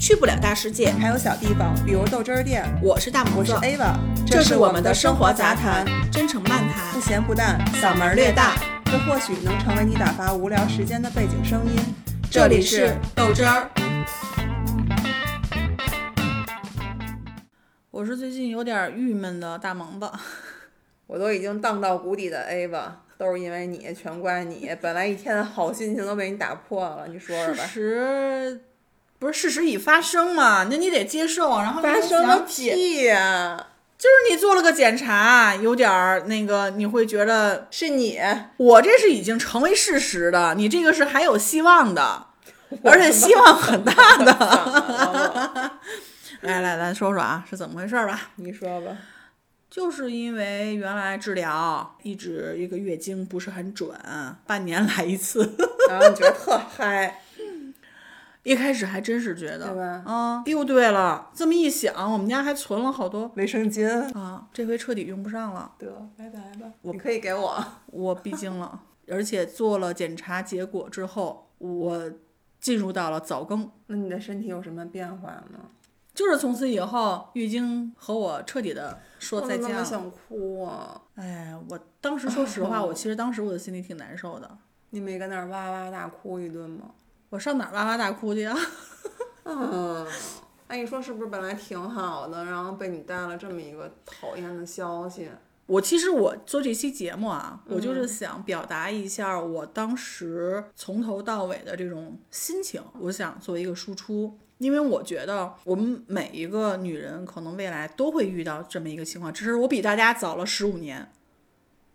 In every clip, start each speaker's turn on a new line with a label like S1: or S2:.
S1: 去不了大世界，
S2: 还有小地方，比如豆汁儿店。
S1: 我是大
S2: 我是，Ava，
S1: 这是我们的生
S2: 生活
S1: 活杂
S2: 谈
S1: 谈，，真诚漫谈不，
S2: 咸不淡，
S1: 嗓门儿略大。
S2: 这或许能成为你打发无聊时间的背景声音。
S1: 这里是豆汁儿。我是最近有点郁闷的大萌子，
S2: 我都已经荡到谷底的 Ava，都是因为你，全怪你。本来一天的好心情都被你打破了，你说说
S1: 事
S2: 吧。
S1: 实不是事实已发生嘛？那你得接受，然后
S2: 发生个屁呀、
S1: 就是你做了个检查，有点儿那个，你会觉得
S2: 是你，
S1: 我这是已经成为事实的，你这个是还有希望的，而且希望很大的。
S2: 的。
S1: 来来咱说说啊，是怎么回事儿吧？
S2: 你说吧。
S1: 就是因为原来治疗一直一个月经不是很准，半年来一次。
S2: 然后你觉得特嗨，
S1: 一开始还真是觉得，
S2: 对吧
S1: 嗯，又对了，这么一想，我们家还存了好多
S2: 卫生巾。
S1: 啊，这回彻底用不上了。
S2: 得，拜拜吧。你可以给我。
S1: 我闭经了，而且做了检查结果之后，我进入到了早更，
S2: 那你的身体有什么变化吗？
S1: 就是从此以后月经和我彻底的说再见了。
S2: 想哭啊！
S1: 哎，我当时说实话，我其实当时我的心里挺难受的。
S2: 你没跟那儿哇哇大哭一顿吗？
S1: 我上哪儿哇哇大哭去啊？
S2: 嗯，哎，你说是不是本来挺好的，然后被你带了这么一个讨厌的消息？
S1: 我其实我做这期节目啊，我
S2: 嗯
S1: 就是想表达一下我当时从头到尾的这种心情，我想做一个输出。因为我觉得我们每一个女人可能未来都会遇到这么一个情况，只是我比大家早了十五年。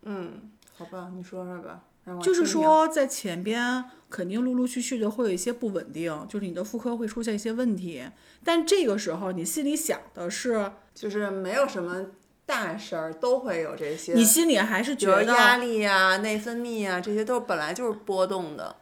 S2: 嗯，好吧，你说说吧。
S1: 就是说，在前边肯定陆陆续续的会有一些不稳定，就是你的妇科会出现一些问题，但这个时候你心里想的是，
S2: 就是没有什么大事儿，都会有这些。
S1: 你心里还是觉得压，
S2: 力呀、内分泌啊、这些都本来就是波动的。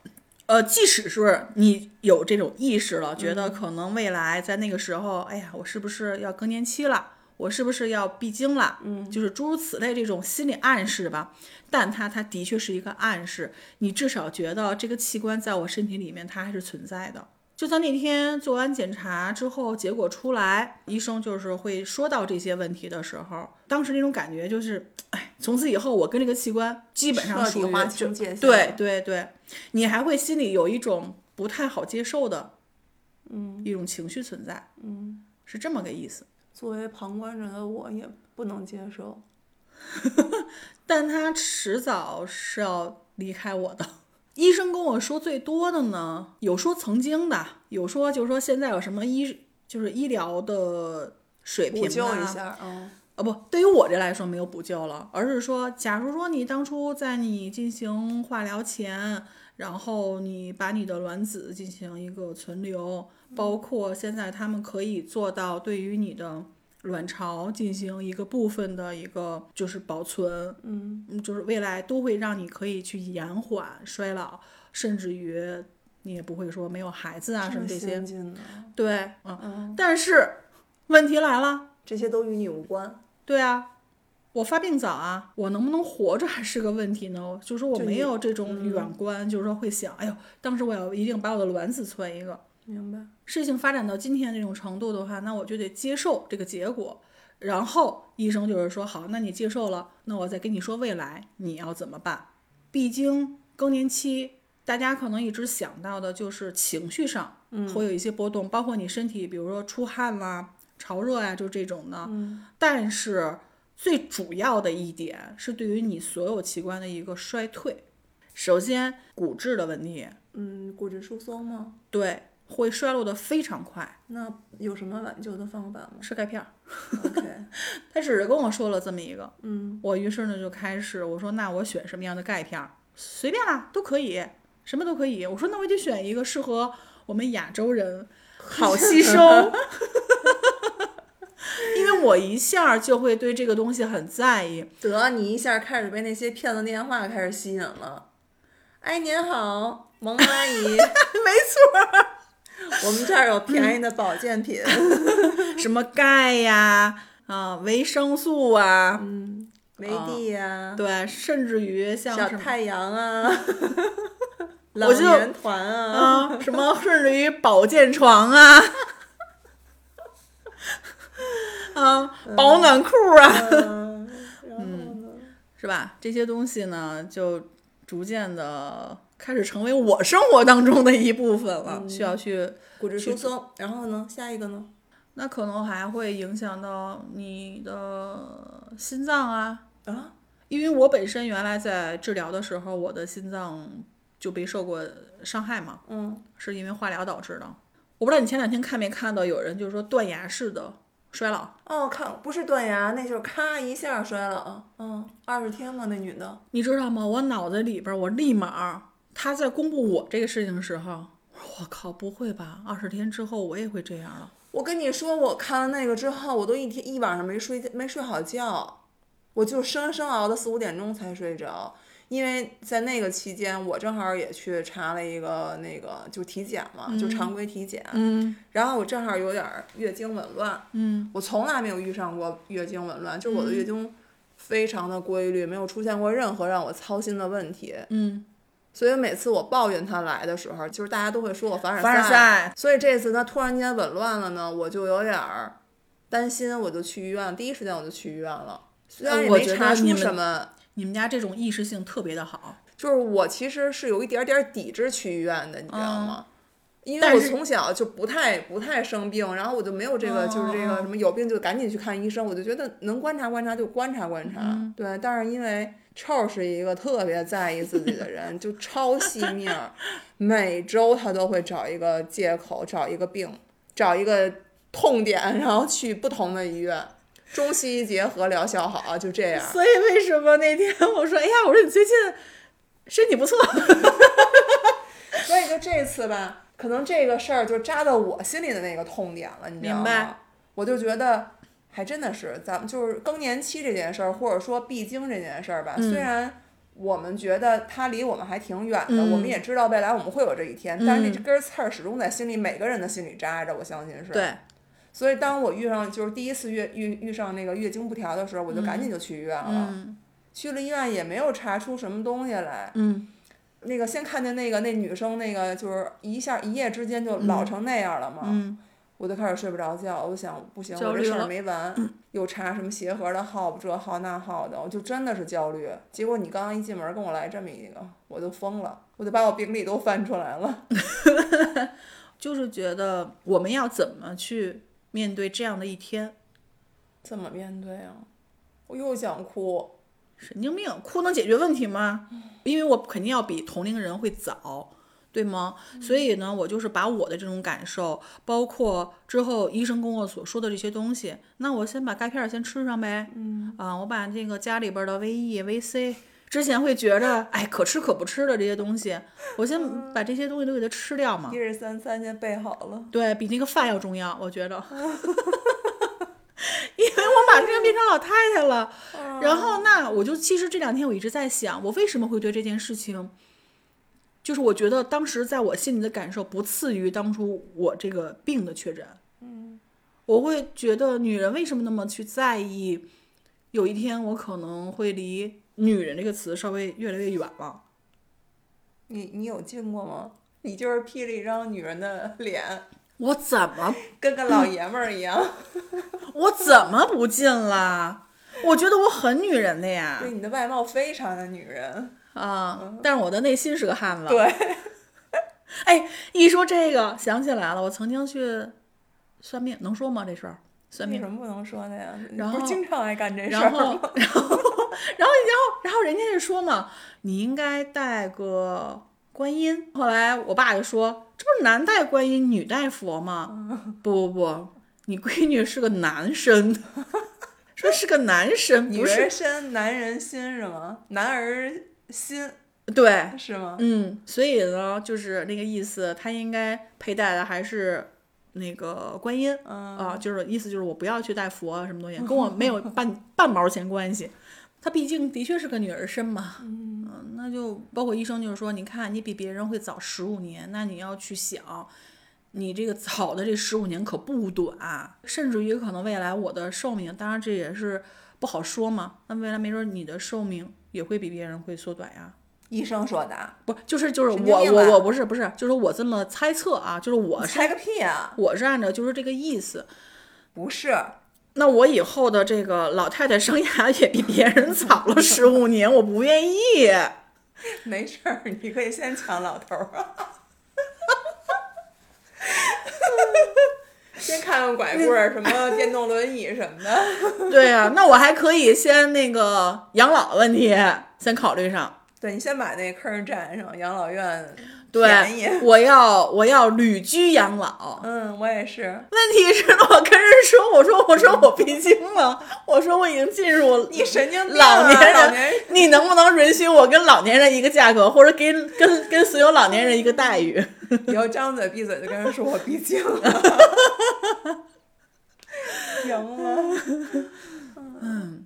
S1: 呃，即使是你有这种意识了，觉得可能未来在那个时候，哎呀，我是不是要更年期了？我是不是要闭经了？嗯，就是诸如此类这种心理暗示吧。但它它的确是一个暗示，你至少觉得这个器官在我身体里面它还是存在的。就算那天做完检查之后，结果出来，医生就是会说到这些问题的时候，当时那种感觉就是，哎，从此以后我跟这个器官基本上属于对对对，你还会心里有一种不太好接受的，嗯，一种情绪存在，嗯，是这么个意思。
S2: 作为旁观者的我，也不能接受。
S1: 但他迟早是要离开我的。医生跟我说最多的呢，有说曾经的，有说就是说现在有什么医就是医疗的水平
S2: 补救
S1: 啊
S2: 一下，嗯，
S1: 啊不，对于我这来说没有补救了，而是说，假如说你当初在你进行化疗前，然后你把你的卵子进行一个存留，包括现在他们可以做到对于你的卵巢进行一个部分的一个就是保存，嗯，就是未来都会让你可以去延缓衰老，甚至于你也不会说没有孩子啊什么这些对，嗯，但是问题来了。
S2: 这些都与你无关。
S1: 对啊，我发病早啊，我能不能活着还是个问题呢。就是说我没有这种远观，就是说会想，哎呦，当时我要一定把我的卵子存一个。
S2: 明白。
S1: 事情发展到今天这种程度的话，那我就得接受这个结果。然后医生就是说，好，那你接受了，那我再跟你说未来你要怎么办。毕竟、更年期，大家可能一直想到的就是情绪上会有一些波动，包括你身体，比如说出汗啦、潮热呀、就这种的。但是最主要的一点是对于你所有器官的一个衰退。首先，骨质的问题，
S2: 嗯，骨质疏松吗？
S1: 对，会衰落的非常快。
S2: 那有什么挽救的方法吗
S1: 吃钙片儿
S2: ，？OK，
S1: 他只是跟我说了这么一个，
S2: 嗯，
S1: 我于是呢就开始我说那我选什么样的钙片儿？随便啦，都可以，什么都可以。我说那我得选一个适合我们亚洲人好吸收，我一下儿就会对这个东西很在意。
S2: 得你一下开始被那些骗子电话开始吸引了。哎，您好，萌阿姨，
S1: 没错，
S2: 我们这儿有便宜的保健品。
S1: 什么钙呀，啊，维生素啊，
S2: 嗯，维 D 呀、
S1: 对，甚至于像
S2: 小太阳啊，老年团啊，
S1: 啊，什么甚至于保健床啊，啊，保暖裤啊，
S2: 嗯？
S1: 是吧？这些东西呢，就逐渐的开始成为我生活当中的一部分了，需要去。
S2: 骨质疏松，然后呢？下一个呢？
S1: 那可能还会影响到你的心脏啊，
S2: 啊，
S1: 因为我本身原来在治疗的时候，我的心脏就被受过伤害嘛，
S2: 嗯，
S1: 是因为化疗导致的。我不知道你前两天看没看到有人就是说断崖式的衰老，
S2: 哦，看不是断崖，那就是咔一下摔了啊，嗯，二十天了，那女的，
S1: 你知道吗？我脑子里边儿我立马她在公布我这个事情的时候，我靠，不会吧？二十天之后我也会这样了？
S2: 我跟你说，我看了那个之后，我都一天一晚上没睡没睡好觉，我就生生熬到四五点钟才睡着。因为在那个期间，我正好也去查了一个那个就体检嘛，就常规体检。
S1: 嗯
S2: 然后我正好有点儿月经紊乱，
S1: 嗯
S2: 我从来没有遇上过月经紊乱，就是我的月经非常的规律，没有出现过任何让我操心的问题。
S1: 嗯，
S2: 所以每次我抱怨他来的时候，就是大家都会说我凡尔
S1: 凡尔赛，
S2: 所以这次他突然间紊乱了呢，我就有点儿担心，我就去医院，第一时间我就去医院了。虽然也没查出什么，
S1: 你们家这种意识性特别的好。
S2: 就是我其实是有一点点抵制去医院的，你知道吗？因为我从小就不太不太生病，然后我就没有这个、就是这个什么有病就赶紧去看医生，我就觉得能观察观察就观察观察。对，但是因为臭是一个特别在意自己的人，就超细命，每周他都会找一个借口，找一个病，找一个痛点，然后去不同的医院，中西医结合疗效好，就这样。
S1: 所以为什么那天我说，哎呀，我说你最近身体不错，
S2: 所以就这次吧，可能这个事儿就扎到我心里的那个痛点了，你知道
S1: 明白
S2: 吗？我就觉得，还真的是咱们就是更年期这件事儿，或者说闭经这件事儿吧，虽然。我们觉得它离我们还挺远的，
S1: 嗯
S2: 我们也知道未来我们会有这一天，但是这根刺儿始终在心里，每个人的心里扎着，我相信是。
S1: 对，
S2: 所以当我遇上就是第一次月遇遇上那个月经不调的时候，我就赶紧就去医院了。
S1: 嗯
S2: 去了医院也没有查出什么东西来。
S1: 嗯
S2: 那个先看见那个那女生那个就是一下一夜之间就老成那样了嘛，
S1: 嗯，
S2: 我就开始睡不着觉，我就想不行，我这事儿没完，又查什么协和的号这号那号的，我就真的是焦虑。结果你刚刚一进门跟我来这么一个，我就疯了，我就把我病历都翻出来了。
S1: 就是觉得我们要怎么去面对这样的一天？
S2: 怎么面对啊？我又想哭。
S1: 神经病，哭能解决问题吗？因为我肯定要比同龄人会早，对吗？所以呢，我就是把我的这种感受，包括之后医生跟我所说的这些东西，那我先把钙片儿先吃上呗。嗯啊，我把这个家里边的 V E、V C，之前会觉着哎可吃可不吃的这些东西，我先把这些东西都给它吃掉嘛。
S2: 一日三餐先备好了。
S1: 对比那个饭要重要，我觉得。因为我马上要变成老太太了，然后那我就其实这两天我一直在想，我为什么会对这件事情，就是我觉得当时在我心里的感受不次于当初我这个病的确诊。嗯，我会觉得女人为什么那么去在意，有一天我可能会离“女人”这个词稍微越来越远了。
S2: 你你有进过吗？你就是 P 了一张女人的脸，
S1: 我怎么
S2: 跟个老爷们儿一样。
S1: 我怎么不进了？我觉得我很女人的呀。
S2: 对，你的外貌非常的女人。
S1: 啊，但是我的内心是个汉子。
S2: 对，
S1: 哎，一说这个想起来了，我曾经去算命，能说吗？这事儿算命
S2: 为什。么不能说的呀？你
S1: 然后
S2: 经常爱干这事
S1: 然
S2: 儿
S1: 后，
S2: 吗？
S1: 然后，然后，然后，然后人家就说嘛，你应该带个观音。后来我爸就说，这不是男带观音，女带佛吗？不不不，你闺女是个男生，说是个男生，
S2: 女
S1: 不是
S2: 人身，男人心是吗？男儿心
S1: 对，
S2: 是吗？
S1: 嗯，所以呢，就是那个意思，他应该佩戴的还是那个观音
S2: 嗯
S1: 啊，就是意思就是我不要去戴佛啊什么东西，跟我没有 半半毛钱关系。他毕竟的确是个女儿身嘛，嗯，那就包括医生就是说，你看你比别人会早十五年，那你要去想，你这个早的这十五年可不短，甚至于可能未来我的寿命，当然这也是不好说嘛，那未来没准你的寿命也会比别人会缩短呀。
S2: 医生说的，
S1: 不，就是就是我我我不是不是，就是我这么猜测啊，就是我是
S2: 猜个屁啊！
S1: 我是按照就是这个意思，
S2: 不是，
S1: 那我以后的这个老太太生涯也比别人早了十五年，我不愿意。
S2: 没事儿，你可以先抢老头儿。先看看拐棍儿，什么电动轮椅什么的。
S1: 对呀、那我还可以先那个养老问题先考虑上。
S2: 对你先把那坑占上，养老院。
S1: 对，我要我要旅居养老。
S2: 嗯，我也是。
S1: 问题是，我跟人说，我说我说我闭经了，我说我已经进入
S2: 你神经病
S1: 老
S2: 啊
S1: 年人，
S2: 老年人
S1: 你能不能允许我跟老年人一个价格，或者给跟跟所有老年人一个待遇？
S2: 以后张嘴闭嘴就跟人说我闭经了，赢了。嗯，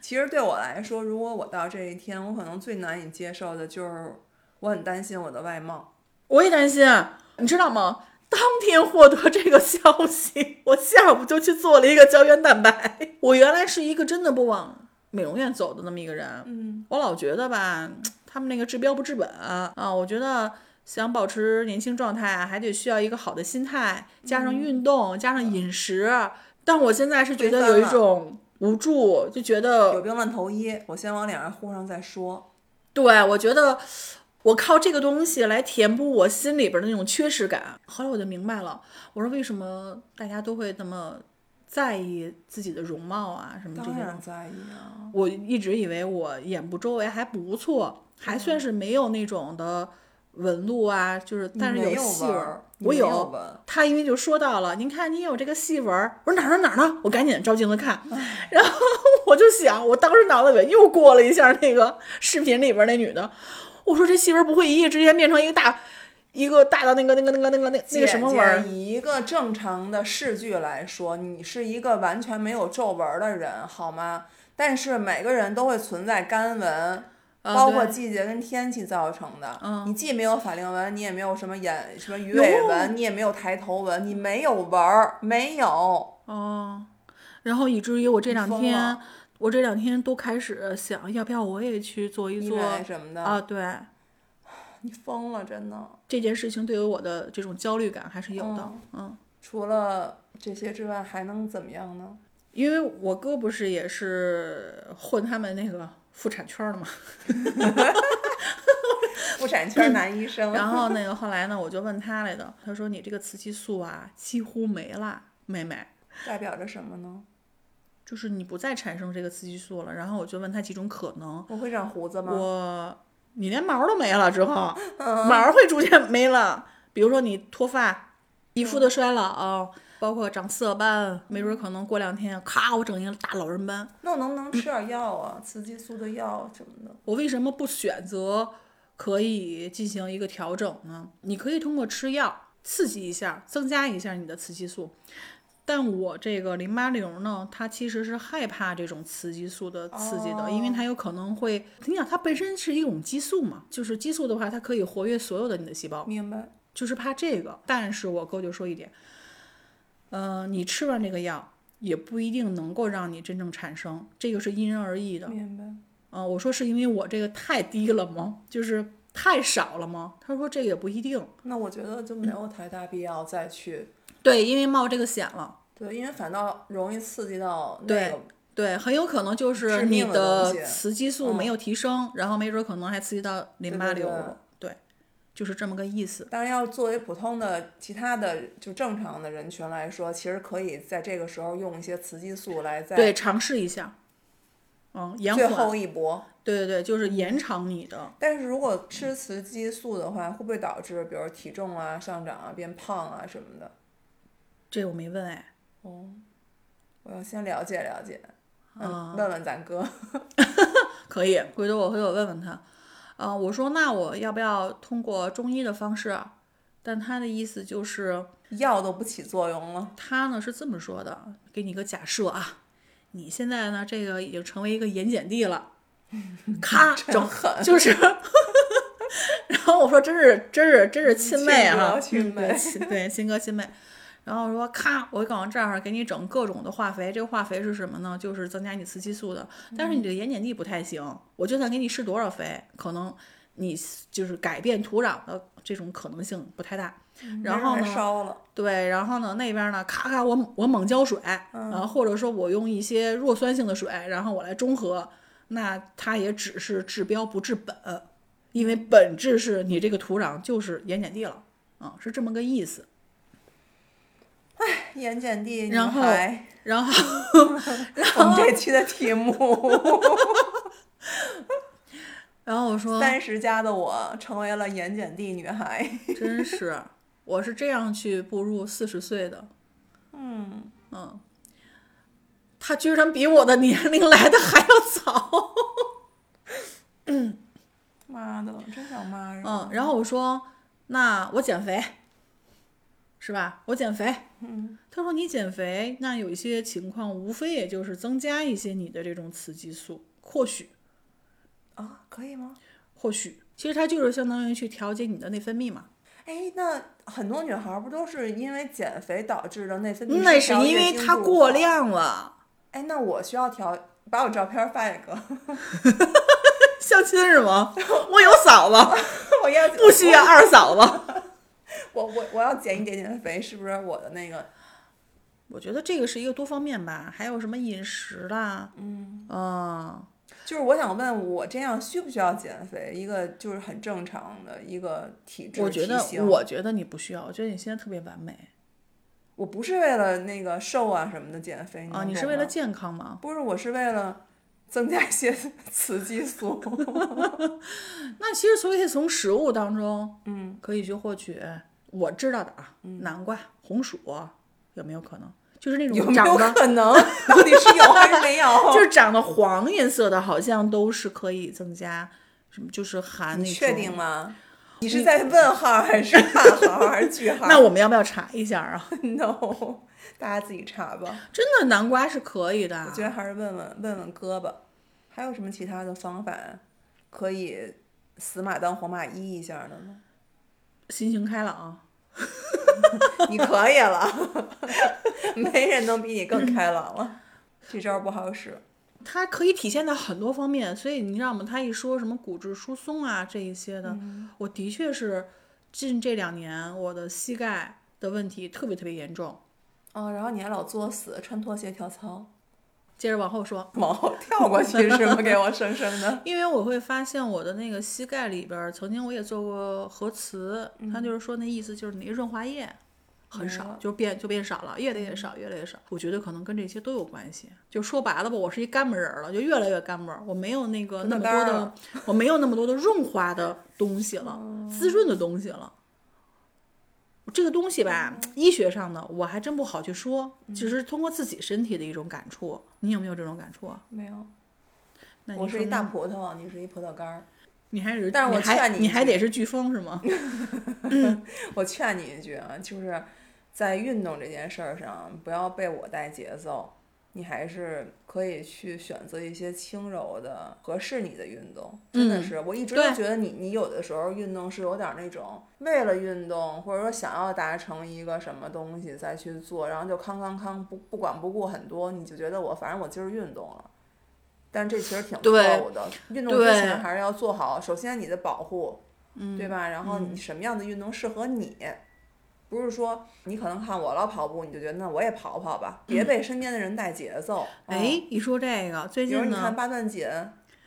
S2: 其实对我来说，如果我到这一天，我可能最难以接受的就是我很担心我的外貌。
S1: 我也担心，你知道吗？当天获得这个消息，我下午就去做了一个胶原蛋白。我原来是一个真的不往美容院走的那么一个人，
S2: 嗯，
S1: 我老觉得吧，他们那个治标不治本啊，我觉得想保持年轻状态啊，还得需要一个好的心态，加上运动，加上饮食。但我现在是觉得有一种无助，就觉得有，
S2: 病乱投医，我先往脸上糊上再说。
S1: 对我觉得我靠这个东西来填补我心里边的那种缺失感。后来我就明白了，我说为什么大家都会那么在意自己的容貌啊，什么这
S2: 当
S1: 些
S2: 然在意啊，
S1: 我一直以为我眼部周围还不错，还算是没有那种的纹路啊，就是但是
S2: 有
S1: 细纹我
S2: 有
S1: 他因为就说到了，您看你有这个细纹儿，我说哪儿哪儿哪儿呢？我赶紧照镜子看，然后我就想，我当时脑子里又过了一下那个视频里边那女的，我说这细纹不会一夜之间变成一个大一个大的那个那个那个那个那那个什么纹儿？
S2: 以一个正常的视距来说，你是一个完全没有皱纹儿的人，好吗？但是每个人都会存在干纹，包括季节跟天气造成的。
S1: 嗯
S2: 你既没有法令纹，你也没有什么眼什么鱼尾纹，你也没有抬头纹，你没有纹儿，没有。
S1: 哦，然后以至于我这两天
S2: 了，
S1: 我这两天都开始想，要不要我也去做一
S2: 医
S1: 做
S2: 美什么的，
S1: 啊？对，
S2: 你疯了，真的。
S1: 这件事情对于我的这种焦虑感还是有的，
S2: 嗯
S1: 嗯，
S2: 除了这些之外，还能怎么样呢？
S1: 因为我哥不是也是混他们那个妇产圈儿的嘛
S2: 妇产圈男医生，
S1: 然后那个 后来呢，我就问他来的，他说你这个雌激素啊几乎没了，妹妹，
S2: 代表着什么呢？
S1: 就是你不再产生这个雌激素了。然后我就问他几种可能，
S2: 我会长胡子吗？
S1: 我你连毛都没了之后，
S2: 嗯
S1: 毛会逐渐没了，比如说你脱发、皮肤的衰老，包括长色斑，没准可能过两天，咔，我整一个大老人斑。
S2: 那我能不能吃点药啊？雌激素的药什么的？
S1: 我为什么不选择可以进行一个调整呢？你可以通过吃药刺激一下，增加一下你的雌激素。但我这个淋巴瘤呢，它其实是害怕这种雌激素的刺激的，因为它有可能会，你想它本身是一种激素嘛，就是激素的话，它可以活跃所有的你的细胞，
S2: 明白。
S1: 就是怕这个。但是我哥就说一点，呃，你吃完这个药也不一定能够让你真正产生，这个是因人而异的。
S2: 明白。
S1: 啊、我说是因为我这个太低了吗？就是太少了吗？他说这个也不一定。
S2: 那我觉得就没有太大必要再去，
S1: 对，因为冒这个险了。
S2: 对，因为反倒容易刺激到那
S1: 对
S2: 个。
S1: 对，很有可能就是
S2: 致
S1: 你
S2: 命的
S1: 雌激素没有提升，然后没准可能还刺激到淋
S2: 对对对
S1: 巴瘤了。对，就是这么个意思。
S2: 当然，要作为普通的其他的就正常的人群来说，其实可以在这个时候用一些雌激素来在
S1: 对，尝试一下。嗯，延
S2: 最
S1: 缓。
S2: 后一搏。
S1: 对对对，就是延长你的。
S2: 但是如果吃雌激素的话，会不会导致比如体重啊上涨啊、变胖啊什么的？
S1: 这我没问哎。
S2: 哦，我要先了解了解，嗯，
S1: 啊
S2: 问问咱哥。
S1: 可以，回头我回头问问他。啊、我说那我要不要通过中医的方式啊？但他的意思就是，
S2: 药都不起作用了，
S1: 他呢是这么说的，给你个假设啊，你现在呢这个已经成为一个盐碱地了，咔整
S2: 狠
S1: 就是，然后我说真是真是真是亲妹啊，
S2: 亲妹
S1: 嗯对亲对亲哥亲妹，然后说咔，我往这儿给你整各种的化肥，这个化肥是什么呢？就是增加你雌激素的，但是你这个盐碱地不太行，我就算给你施多少肥，可能你就是改变土壤的这种可能性不太大。然后呢，
S2: 烧了，
S1: 对，然后呢那边呢，咔咔我我猛浇水，
S2: 嗯
S1: 然后或者说我用一些弱酸性的水，然后我来中和，那它也只是治标不治本，因为本质是你这个土壤就是盐碱地了，啊、是这么个意思。
S2: 盐碱地女
S1: 然后，然后
S2: 我们这期的题目，
S1: 然后我说，
S2: 三十加的我成为了盐碱地女孩。
S1: 真是，我是这样去步入四十岁的。
S2: 嗯，
S1: 嗯，他居然比我的年龄来的还要早。
S2: 妈的，真想骂人。
S1: 嗯，然后我说，那我减肥，是吧？我减肥。
S2: 嗯，
S1: 他说你减肥，那有一些情况，无非也就是增加一些你的这种雌激素，或许，
S2: 啊，可以吗？
S1: 或许，其实它就是相当于去调节你的内分泌嘛。
S2: 哎，那很多女孩儿不都是因为减肥导致的内分泌
S1: 那是
S2: 失调
S1: 因为它。过量了，
S2: 哎，那我需要调，把我照片儿发一个，
S1: 相亲是吗？我有嫂子，
S2: 我要
S1: 不需要二嫂子。
S2: 我我我要减一点点肥，是不是我的那个？
S1: 我觉得这个是一个多方面吧，还有什么饮食啦，嗯，啊、
S2: 就是我想问，我这样需不需要减肥？一个就是很正常的一个体质
S1: 我觉得我觉得你不需要，我觉得你现在特别完美
S2: 我不是为了那个瘦啊什么的减肥
S1: 啊，你是为了健康吗？
S2: 不是，我是为了增加一些 雌激素。
S1: 那其实所以从食物当中，
S2: 嗯，
S1: 可以去获取我知道的啊，南瓜、红薯有没有可能？就是那
S2: 有没有
S1: 种长得
S2: 可能？到底是有还是没有？
S1: 就是长得黄颜色的，好像都是可以增加什么，就是含那种。
S2: 你确定吗？你是在问号还是叹号还是句号？
S1: 那我们要不要查一下啊
S2: ？no，大家自己查吧。
S1: 真的南瓜是可以的
S2: 我，觉得还是问问问问哥吧，还有什么其他的方法可以死马当活马医一下的呢？
S1: 心情开朗。
S2: 你可以了，没人能比你更开朗了。这招不好使。
S1: 它可以体现在很多方面，所以你知道吗？他一说什么骨质疏松啊这一些的，我的确是近这两年我的膝盖的问题特别特别严重。
S2: 哦，然后你还老作死，穿拖鞋跳操，
S1: 接着往后说，
S2: 往后跳过去是吗？给我生生的。
S1: 因为我会发现我的那个膝盖里边儿，曾经我也做过核磁，他就是说那意思就是你那润滑液很少，就变就变少了，越来越少，越来越少。我觉得可能跟这些都有关系。就说白了吧，我是一干巴人儿了，就越来越干巴儿，我没有那个那么多的，我没有那么多的润滑的东西了，滋润的东西了。这个东西吧，医学上的我还真不好去说，只是通过自己身体的一种感触。你有没有这种感触啊？
S2: 没有，
S1: 那
S2: 我是一大葡萄，你是一葡萄干儿。
S1: 你还是，
S2: 但是我
S1: 还
S2: 劝你
S1: 你还得是飓风是吗？
S2: 我劝你一句啊，就是在运动这件事儿上，不要被我带节奏。你还是可以去选择一些轻柔的、合适你的运动。真的
S1: 嗯
S2: 是，我一直都觉得你，你有的时候运动是有点儿那种为了运动，或者说想要达成一个什么东西再去做，然后就康康康不不管不顾很多，你就觉得我反正我今儿运动了。但这其实挺错误的，运动之前还是要做好，首先你的保护，
S1: 嗯，
S2: 对吧？然后你什么样的运动适合你？不是说你可能看我老跑步，你就觉得那我也跑跑吧，别被身边的人带节奏。嗯，
S1: 哎，一说这个，最近
S2: 你看，八段锦，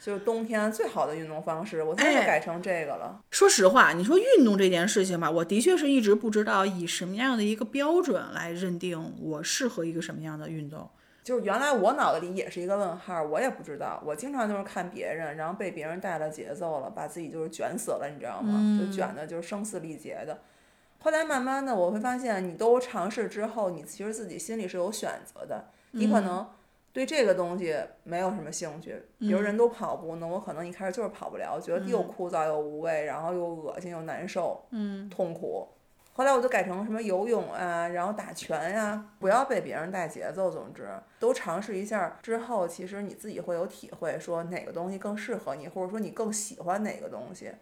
S2: 就是冬天最好的运动方式，我现在
S1: 哎
S2: 就改成这个了。
S1: 说实话，你说运动这件事情吧，我的确是一直不知道以什么样的一个标准来认定我适合一个什么样的运动。
S2: 就是原来我脑子里也是一个问号，我也不知道，我经常就是看别人，然后被别人带了节奏了，把自己就是卷死了，你知道吗？就卷的就是声嘶力竭的。后来慢慢的我会发现，你都尝试之后，你其实自己心里是有选择的，你可能对这个东西没有什么兴趣，比如人都跑步呢，我可能一开始就是跑不了，觉得又枯燥又无味，然后又恶心又难受，嗯，痛苦。后来我就改成什么游泳啊，然后打拳呀、不要被别人带节奏。总之，都尝试一下之后，其实你自己会有体会，说哪个东西更适合你，或者说你更喜欢哪个东西。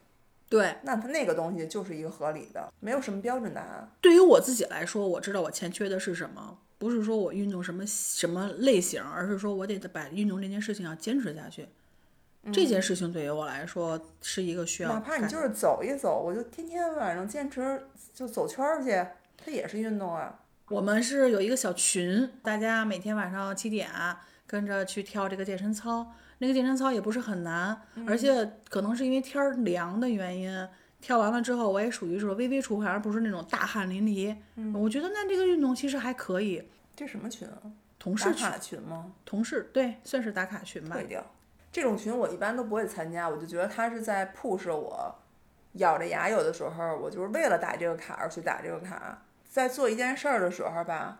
S1: 对，
S2: 那它那个东西就是一个合理的，没有什么标准答案。
S1: 对于我自己来说，我知道我欠缺的是什么，不是说我运动什么什么类型，而是说我得把运动这件事情要坚持下去。这件事情对于我来说是一个需要
S2: 哪怕你就是走一走，我就天天晚上坚持就走圈儿去，它也是运动啊。
S1: 我们是有一个小群，大家每天晚上七点啊跟着去跳这个健身操。那个健身操也不是很难，而且可能是因为天儿凉的原因，跳完了之后我也属于是微微出汗，而不是那种大汗淋漓。我觉得那这个运动其实还可以。
S2: 这什么群啊？
S1: 同事群，
S2: 打卡群吗？
S1: 同事对，算是打卡群吧。
S2: 退掉。这种群我一般都不会参加，我就觉得他是在 push 我，咬着牙有的时候我就是为了打这个卡而去打这个卡。在做一件事儿的时候吧，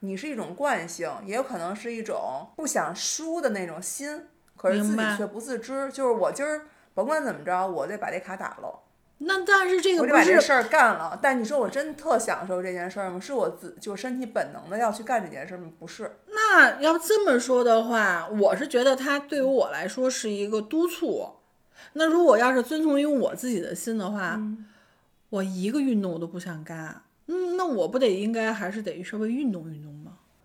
S2: 你是一种惯性，也有可能是一种不想输的那种心，可是自己却不自知。就是我今儿甭管怎么着，我得把这卡打了。
S1: 那但是这个
S2: 我得
S1: 不是
S2: 把这事儿干了。但你说我真特享受这件事儿吗？是我自就身体本能的要去干这件事儿吗？不是。
S1: 那要这么说的话，我是觉得它对于我来说是一个督促。那如果要是遵从于我自己的心的话，我一个运动我都不想干。嗯，那我不得应该还是得稍微运动运动吗？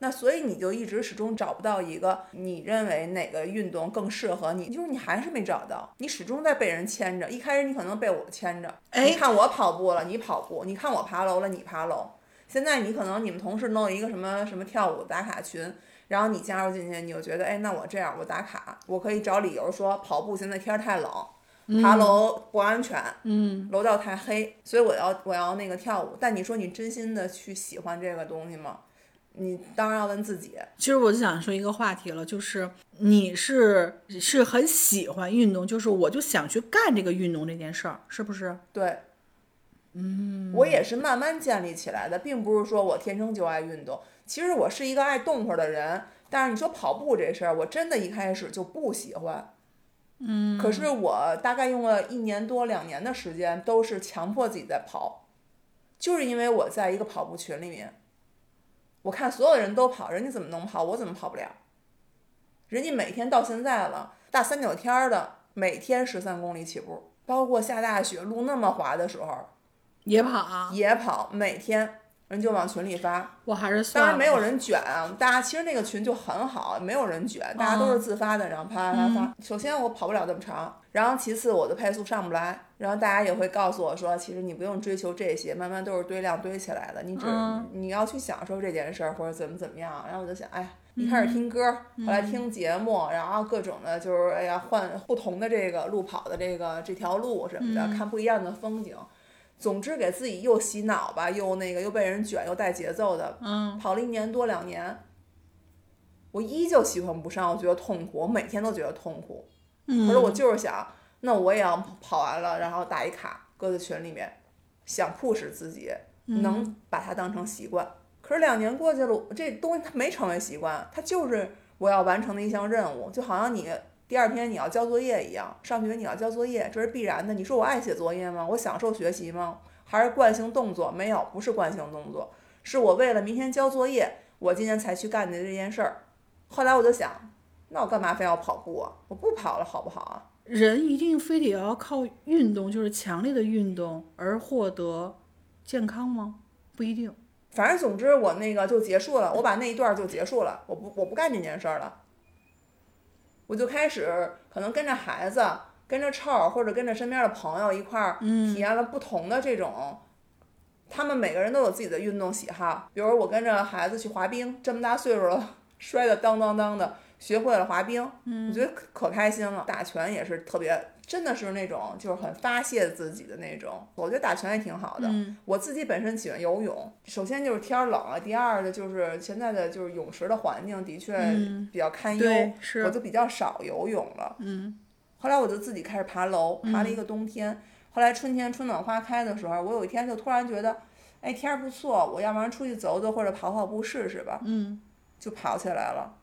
S2: 那所以你就一直始终找不到一个你认为哪个运动更适合你，就是你还是没找到，你始终在被人牵着。一开始你可能被我牵着，
S1: 哎
S2: 你看我跑步了，你跑步；你看我爬楼了，你爬楼。现在你可能你们同事弄一个什么什么跳舞打卡群，然后你加入进去，你就觉得哎，那我这样我打卡，我可以找理由说跑步现在天儿太冷，爬楼不安全，
S1: 嗯，
S2: 楼道太黑，所以我要我要那个跳舞。但你说你真心的去喜欢这个东西吗？你当然要问自己。
S1: 其实我就想说一个话题了，就是你是是很喜欢运动，就是我就想去干这个运动这件事儿，是不是？
S2: 对，嗯，我也是慢慢建立起来的，并不是说我天生就爱运动。其实我是一个爱动会儿的人，但是你说跑步这事儿，我真的一开始就不喜欢。嗯，可是我大概用了一年多两年的时间，都是强迫自己在跑，就是因为我在一个跑步群里面，我看所有人都跑，人家怎么能跑，我怎么跑不了？人家每天到现在了，大三九天的，每天十三公里起步，包括下大雪路那么滑的时候
S1: 也跑啊，
S2: 也跑，每天人就往群里发。
S1: 我还是算
S2: 当然没有人卷啊，大家其实那个群就很好，没有人卷，大家都是自发的，然后啪啪啪发。首先我跑不了那么长，然后其次我的配速上不来，然后大家也会告诉我说，其实你不用追求这些，慢慢都是堆量堆起来的，你只、你要去享受这件事儿或者怎么怎么样。然后我就想，哎呀。一开始听歌，后来听节目，然后各种的，就是哎呀，换不同的这个路跑的这个这条路什么的，看不一样的风景。总之给自己又洗脑吧，又那个又被人卷，又带节奏的，
S1: 嗯，
S2: 跑了一年多两年，我依旧喜欢不上，我觉得痛苦，我每天都觉得痛苦。
S1: 嗯，
S2: 可是我就是想，那我也要跑完了，然后打一卡，搁在群里面，想 push 自己，能把它当成习惯。可是两年过去了，这东西它没成为习惯，它就是我要完成的一项任务，就好像你第二天你要交作业一样，上学你要交作业，这是必然的。你说我爱写作业吗？我享受学习吗？还是惯性动作？没有，不是惯性动作，是我为了明天交作业，我今天才去干的这件事儿。后来我就想，那我干嘛非要跑步啊？我不跑了，好不好啊？
S1: 人一定非得要靠运动，就是强烈的运动而获得健康吗？不一定。
S2: 反正总之我那个就结束了，我把那一段儿就结束了，我不我不干这件事儿了，我就开始可能跟着孩子、跟着臭儿或者跟着身边的朋友一块儿体验了不同的这种，他们每个人都有自己的运动喜好，比如我跟着孩子去滑冰，这么大岁数了，摔得当当当的，学会了滑冰，我觉得可可开心了。打拳也是特别，真的是那种就是很发泄自己的那种。我觉得打拳也挺好的。我自己本身喜欢游泳，首先就是天儿冷了，第二的就是现在的就是泳池的环境的确比较堪忧，我就比较少游泳了。
S1: 嗯，
S2: 后来我就自己开始爬楼，爬了一个冬天。后来春天春暖花开的时候，我有一天就突然觉得，哎，天儿不错，我要不然出去走走或者跑跑步试试吧。
S1: 嗯，
S2: 就跑起来了。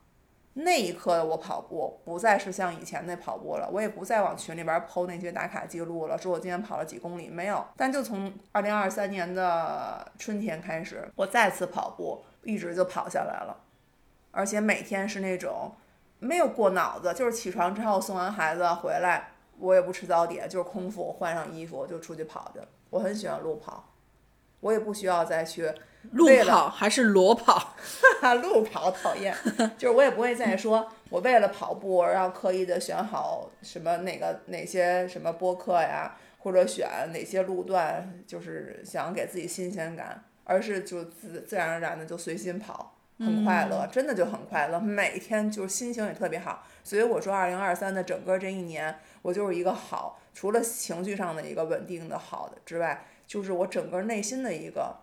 S2: 那一刻的我跑步不再是像以前那跑步了，我也不再往群里边儿剖那些打卡记录了，说我今天跑了几公里，没有。但就从二零二三年的春天开始，我再次跑步，一直就跑下来了，而且每天是那种没有过脑子，就是起床之后送完孩子回来，我也不吃早点，就是空腹换上衣服就出去跑去。我很喜欢路跑，我也不需要再去
S1: 路跑还是裸跑？
S2: 路跑讨厌，就是我也不会再说，我为了跑步而要刻意的选好什么哪个哪些什么播客呀，或者选哪些路段，就是想给自己新鲜感，而是就自自然而然的就随心跑，很快乐，真的就很快乐，每天就是心情也特别好，所以我说二零二三的整个这一年，我就是一个好，除了情绪上的一个稳定的好的之外，就是我整个内心的一个。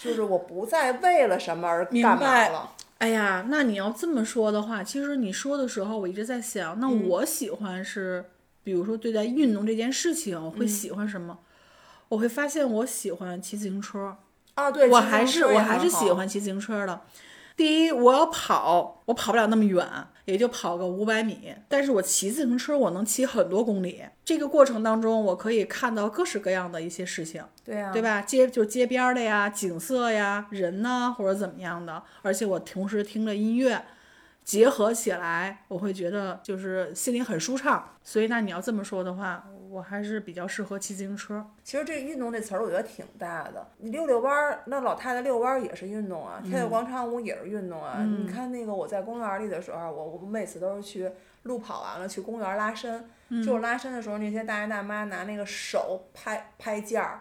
S2: 就是我不再为了什么而干嘛了。
S1: 哎呀，那你要这么说的话，其实你说的时候，我一直在想，那
S2: 嗯
S1: 我喜欢是，比如说对待运动这件事情，我会
S2: 嗯
S1: 喜欢什么？我会发现我喜欢骑自行车，
S2: 啊，对，
S1: 我还是我还是喜欢骑自行车的。第一，我要跑，我跑不了那么远，也就跑个五百米。但是我骑自行车，我能骑很多公里。这个过程当中，我可以看到各式各样的一些事情。
S2: 对呀、
S1: 对吧？街就街边儿的呀，景色呀，人呐，或者怎么样的，而且我同时听着音乐，结合起来，我会觉得就是心里很舒畅。所以，那你要这么说的话，我还是比较适合骑自行车。
S2: 其实这运动这词儿我觉得挺大的。你遛遛弯儿，那老太太遛弯儿也是运动啊，跳跳广场舞也是运动啊。你看那个我在公园里的时候，我我每次都是去路跑完了去公园拉伸，就是拉伸的时候，那些大爷大妈拿那个手拍拍件儿，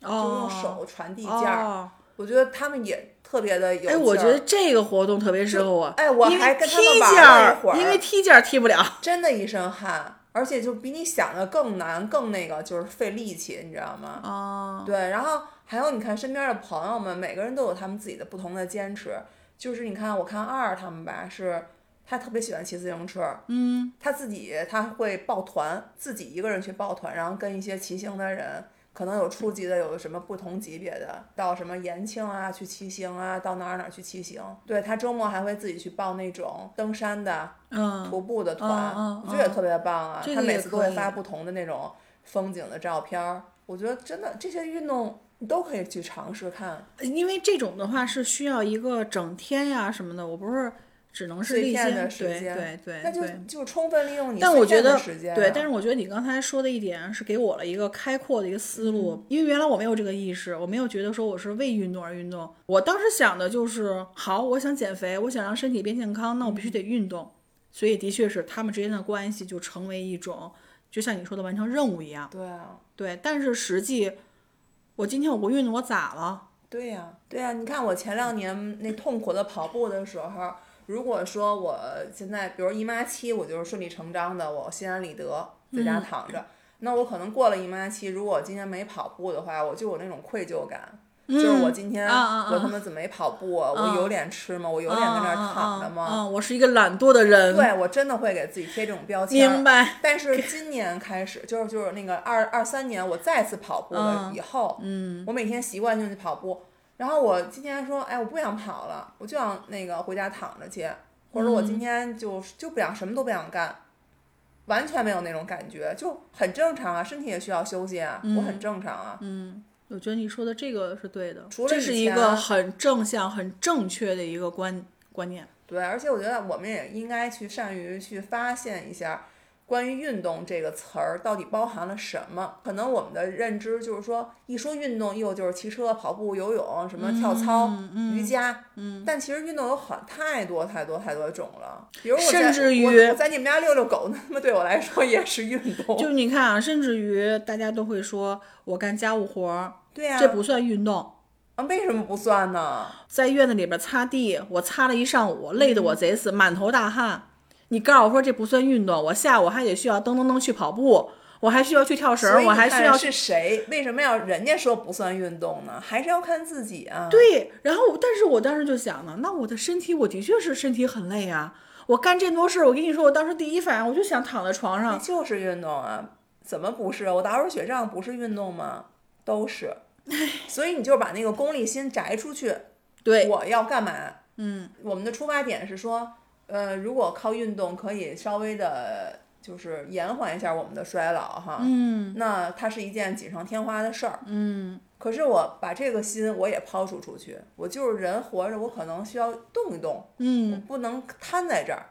S2: 就
S1: 哦，
S2: 用手传递件儿，
S1: 哦，
S2: 我觉得他们也特别的有劲
S1: 哎，我觉得这个活动特别适合我。
S2: 哎我还跟他们玩
S1: 儿
S2: 了一会儿
S1: 因为踢毽儿踢不了。
S2: 真的一身汗，而且就比你想的更难，更那个就是费力气，你知道吗？
S1: 哦，
S2: 对，然后还有你看身边的朋友们，每个人都有他们自己的不同的坚持。就是你看，我看二他们吧，是他特别喜欢骑自行车，
S1: 嗯，
S2: 他自己他会抱团，自己一个人去抱团，然后跟一些骑行的人，可能有初级的，有什么不同级别的，到什么延庆啊去骑行啊，到哪儿哪儿去骑行。对他周末还会自己去报那种登山的、
S1: 嗯，
S2: 徒步的团，
S1: 嗯嗯
S2: 我觉得也特别棒啊。他每次都会发不同的那种风景的照片儿，我觉得真的这些运动你都可以去尝试看。
S1: 因为这种的话是需要一个整天呀什么的，我不是只能是
S2: 碎
S1: 例间，
S2: 片的时
S1: 对
S2: 间
S1: 对对
S2: 那就
S1: 对。
S2: 就充分利用你
S1: 但我觉得对，但是我觉得你刚才说的一点是给我了一个开阔的一个思路，
S2: 嗯
S1: 因为原来我没有这个意识，我没有觉得说我是为运动而运动。我当时想的就是，好，我想减肥，我想让身体变健康，那我必须得运动。所以的确是他们之间的关系就成为一种，就像你说的完成任务一样。
S2: 对啊，
S1: 对，但是实际，我今天我不运动，我咋了？
S2: 对呀、对呀、你看我前两年那痛苦的跑步的时候，如果说我现在比如姨妈期，我就是顺理成章的，我心安理得在
S1: 嗯
S2: 家躺着。那我可能过了姨妈期，如果我今天没跑步的话，我就有那种愧疚感，就是我今天
S1: 啊啊啊
S2: 我他妈怎么没跑步啊？我有脸吃吗？我有脸在那儿躺着吗？
S1: 嗯，我是一个懒惰的人。
S2: 对我真的会给自己贴这种标签。
S1: 明白。
S2: 但是今年开始，就是就是那个二二三年，我再次跑步了以后，嗯，我每天习惯性去跑步。然后我今天说，哎，我不想跑了，我就想那个回家躺着去，或者我今天就就不想什么都不想干，完全没有那种感觉，就很正常啊，身体也需要休息啊，我很正常啊。
S1: 嗯我觉得你说的这个是对的，
S2: 除了
S1: 这是一个很正向、很正确的一个观观念。
S2: 对，而且我觉得我们也应该去善于去发现一下关于运动这个词儿到底包含了什么。可能我们的认知就是说，一说运动，又就是骑车、跑步、游泳、什么跳操、瑜伽。嗯。但其实运动有很太多太多太多种了，比如我
S1: 甚至于
S2: 在你们家遛遛狗，那么对我来说也是运动。
S1: 就你看啊，甚至于大家都会说我干家务活儿，
S2: 对呀、
S1: 这不算运动。
S2: 啊，为什么不算呢？
S1: 在院子里边擦地，我擦了一上午，累得
S2: 嗯
S1: 我贼死，满头大汗。你告诉我说这不算运动，我下午还得需要噔噔噔去跑步，我还需要去跳绳我还需要
S2: 看是谁？为什么要人家说不算运动呢？还是要看自己啊。
S1: 对，然后但是我当时就想呢，那我的身体我的确是身体很累啊，我干这么多事儿，我跟你说，我当时第一反应我就想躺在床上。
S2: 就是运动啊，怎么不是？我打会儿雪仗不是运动吗？都是。所以你就把那个功利心摘出去，
S1: 对，
S2: 我要干嘛？
S1: 嗯，
S2: 我们的出发点是说，呃，如果靠运动可以稍微的，就是延缓一下我们的衰老哈，
S1: 嗯
S2: 那它是一件锦上添花的事儿。
S1: 嗯，
S2: 可是我把这个心我也抛出出去，我就是人活着，我可能需要动一动，嗯我
S1: 嗯，
S2: 不能瘫在这儿。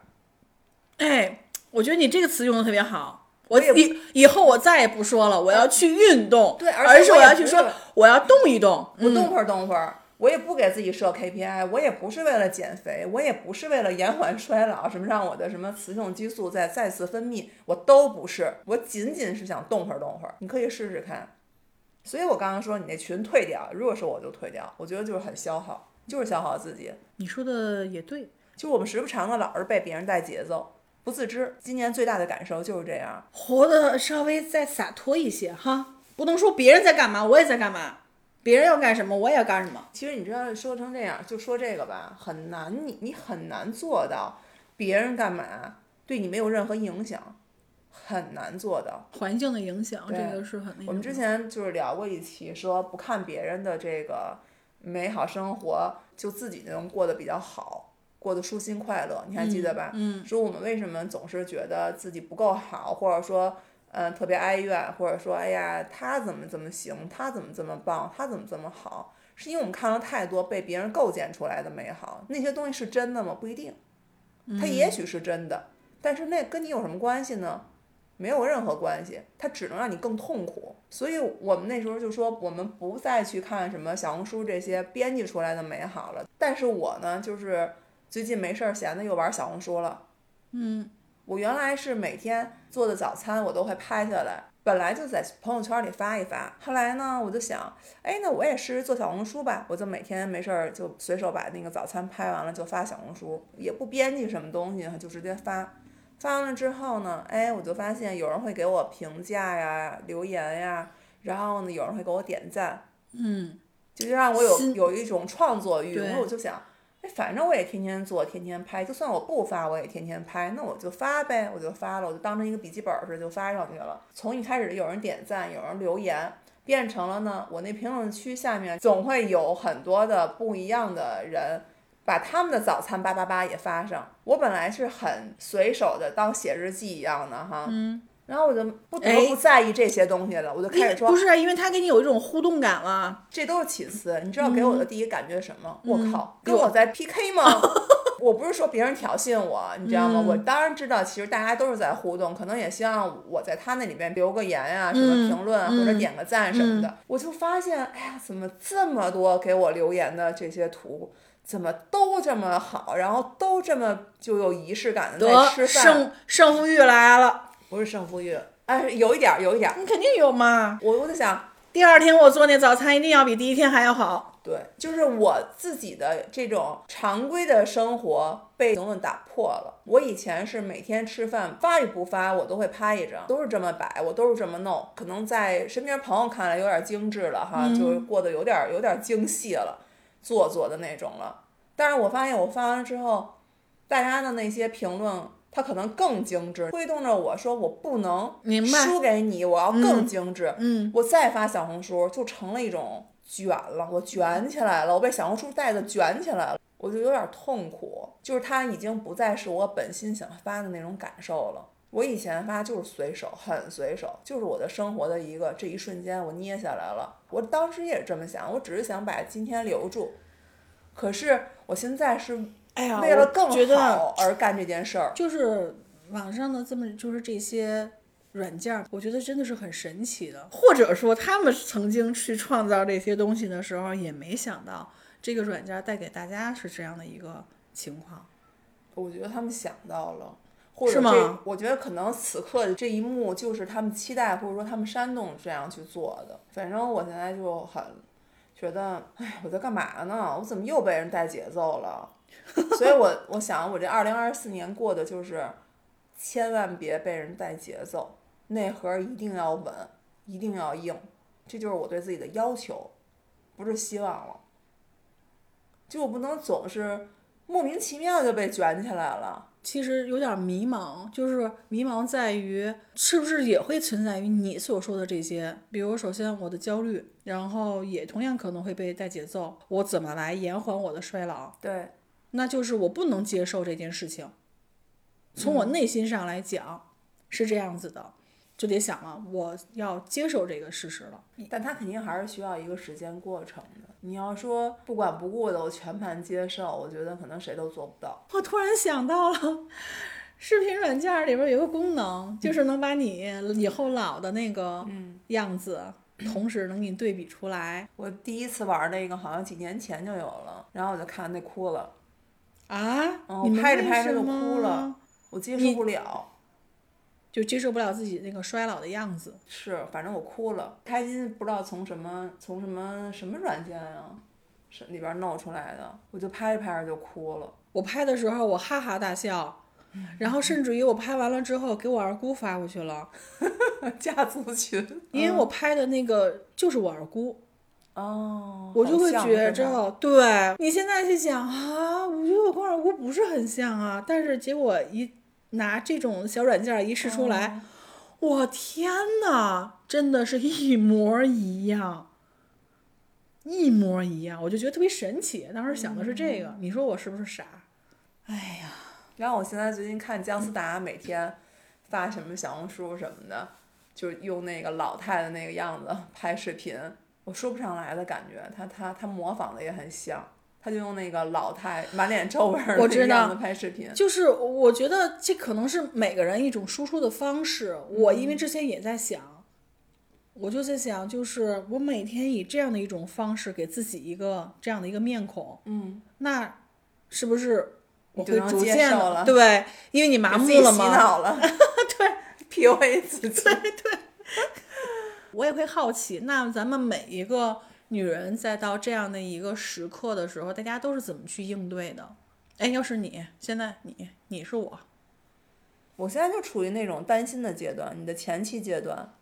S1: 哎，我觉得你这个词用的特别好。我以以后我再也不说了，我要去运动，
S2: 对而且我
S1: 要去说我要动一动。
S2: 我
S1: 嗯
S2: 动会儿动会儿，我我也不给自己设 KPI，我也不是为了减肥，我也不是为了延缓衰老，什么让我的什么雌性激素再再次分泌，我都不是，我仅仅是想动会儿动会儿。你可以试试看。所以我刚刚说你那群退掉，如果是我就退掉，我觉得就是很消耗，就是消耗自己。
S1: 你说的也对，
S2: 就我们时不常的老是被别人带节奏，不自知。今年最大的感受就是这样，
S1: 活得稍微再洒脱一些哈，不能说别人在干嘛，我也在干嘛。别人要干什么，我也要干什么。
S2: 其实你知道，说成这样，就说这个吧，很难，你你很难做到，别人干嘛对你没有任何影响，很难做到。
S1: 环境的影响，这个是很。
S2: 我们之前就是聊过一期，说不看别人的这个美好生活，就自己能过得比较好，过得舒心快乐，你还记得吧？
S1: 嗯，
S2: 说我们为什么总是觉得自己不够好，或者说，嗯、特别哀怨，或者说，哎呀，他怎么怎么行，他怎么这么棒，他怎么这么好，是因为我们看了太多被别人构建出来的美好，那些东西是真的吗？不一定，它也许是真的，但是那跟你有什么关系呢？没有任何关系，它只能让你更痛苦。所以我们那时候就说，我们不再去看什么小红书这些编辑出来的美好了。但是我呢，就是最近没事儿闲的又玩小红书了。
S1: 嗯，
S2: 我原来是每天做的早餐我都会拍下来，本来就在朋友圈里发一发。后来呢，我就想，哎，那我也试试做小红书吧。我就每天没事儿就随手把那个早餐拍完了就发小红书，也不编辑什么东西，就直接发。发完了之后呢，哎，我就发现有人会给我评价呀、留言呀，然后呢，有人会给我点赞，
S1: 嗯，
S2: 就让我有有一种创作欲。
S1: 对
S2: 我就想，反正我也天天做，天天拍，就算我不发，我也天天拍，那我就发呗，我就发了，我就当成一个笔记本儿似的就发上去了。从一开始有人点赞，有人留言，变成了呢，我那评论区下面总会有很多的不一样的人。把他们的早餐叭叭叭也发上，我本来是很随手的当写日记一样的哈，然后我就不得
S1: 哎
S2: 不在意这些东西了，我就开始说
S1: 不是啊，因为他给你有一种互动感了。
S2: 这都是其次，你知道给我的第一感觉是什么？我
S1: 嗯
S2: 靠，跟我在 PK 吗？我不是说别人挑衅我，你知道吗？
S1: 嗯
S2: 我当然知道，其实大家都是在互动，可能也希望我在他那里面留个言啊，什么
S1: 嗯
S2: 评论或者点个赞什么的。我就发现，哎呀，怎么这么多给我留言的这些图？怎么都这么好，然后都这么就有仪式感的在吃饭，
S1: 胜胜负欲来了，
S2: 不是胜负欲，哎，有一点儿，有一点儿。
S1: 你肯定有嘛。
S2: 我我在想，
S1: 第二天我做那早餐一定要比第一天还要好。
S2: 对，就是我自己的这种常规的生活被评论打破了。我以前是每天吃饭发与不发，我都会拍一张，都是这么摆，我都是这么弄。可能在身边朋友看来有点精致了哈，就是过得有点有点精细了，做作的那种了。但是我发现我发完之后，大家的那些评论。它可能更精致，推动着我说我不能输给你，我要更精致。
S1: 嗯，
S2: 我再发小红书就成了一种卷了，我卷起来了，我被小红书带的卷起来了，我就有点痛苦，就是它已经不再是我本心想发的那种感受了。我以前发就是随手，很随手，就是我的生活的一个这一瞬间我捏下来了。我当时也是这么想，我只是想把今天留住，可是我现在是
S1: 哎呀，
S2: 为了更好而干这件事儿。
S1: 就是网上的这么就是这些软件儿，我觉得真的是很神奇的。或者说，他们曾经去创造这些东西的时候，也没想到这个软件儿带给大家是这样的一个情况。
S2: 我觉得他们想到了，或者
S1: 是吗
S2: 这，我觉得可能此刻的这一幕就是他们期待或者说他们煽动这样去做的。反正我现在就很觉得，哎，我在干嘛呢？我怎么又被人带节奏了？所以我我想，我这二零二四年过的就是，千万别被人带节奏，内核一定要稳，一定要硬，这就是我对自己的要求，不是希望了。就我不能总是莫名其妙就被卷起来了。
S1: 其实有点迷茫，就是迷茫在于是不是也会存在于你所说的这些，比如首先我的焦虑，然后也同样可能会被带节奏，我怎么来延缓我的衰老？
S2: 对，
S1: 那就是我不能接受这件事情。从我内心上来讲，是这样子的，就得想了，我要接受这个事实了。
S2: 但他肯定还是需要一个时间过程的。你要说不管不顾的我全盘接受，我觉得可能谁都做不到。
S1: 我突然想到了，视频软件里边有个功能，就是能把你以后老的那个样子同时能给你对比出来
S2: 我第一次玩那个好像几年前就有了，然后我就看那哭了，
S1: 啊。
S2: 嗯
S1: 你
S2: 拍着拍着就哭了，我接受不了。
S1: 就接受不了自己那个衰老的样子。
S2: 是，反正我哭了。开心不知道从什么从什么什么软件啊，是里边弄出来的，我就拍着拍着就哭了。
S1: 我拍的时候我哈哈大笑，然后甚至于我拍完了之后给我二姑发过去了，
S2: 家族群，
S1: 因为我拍的那个就是我二姑，
S2: 哦，
S1: 我就会觉着，对你现在去想啊，我觉得我跟我二姑不是很像啊，但是结果一拿这种小软件一试出来，我天呐，真的是一模一样，一模一样，我就觉得特别神奇。当时想的是这个，你说我是不是傻？哎呀，
S2: 然后我现在最近看姜思达每天发什么小红书什么的，就用那个老太的那个样子拍视频，我说不上来的感觉，他他他模仿的也很像，他就用那个老太满脸皱纹儿的拍视频。
S1: 就是我觉得这可能是每个人一种输出的方式。我因为之前也在想，我就在想，就是我每天以这样的一种方式给自己一个这样的一个面孔，
S2: 嗯，
S1: 那是不是我会逐渐的对，因为你麻木了嘛。
S2: 脑了，对，PUA 自己。
S1: 我也会好奇，那咱们每一个女人在到这样的一个时刻的时候，大家都是怎么去应对的？哎，要是你现在你你是我，
S2: 我现在就处于那种担心的阶段，你的前期阶段。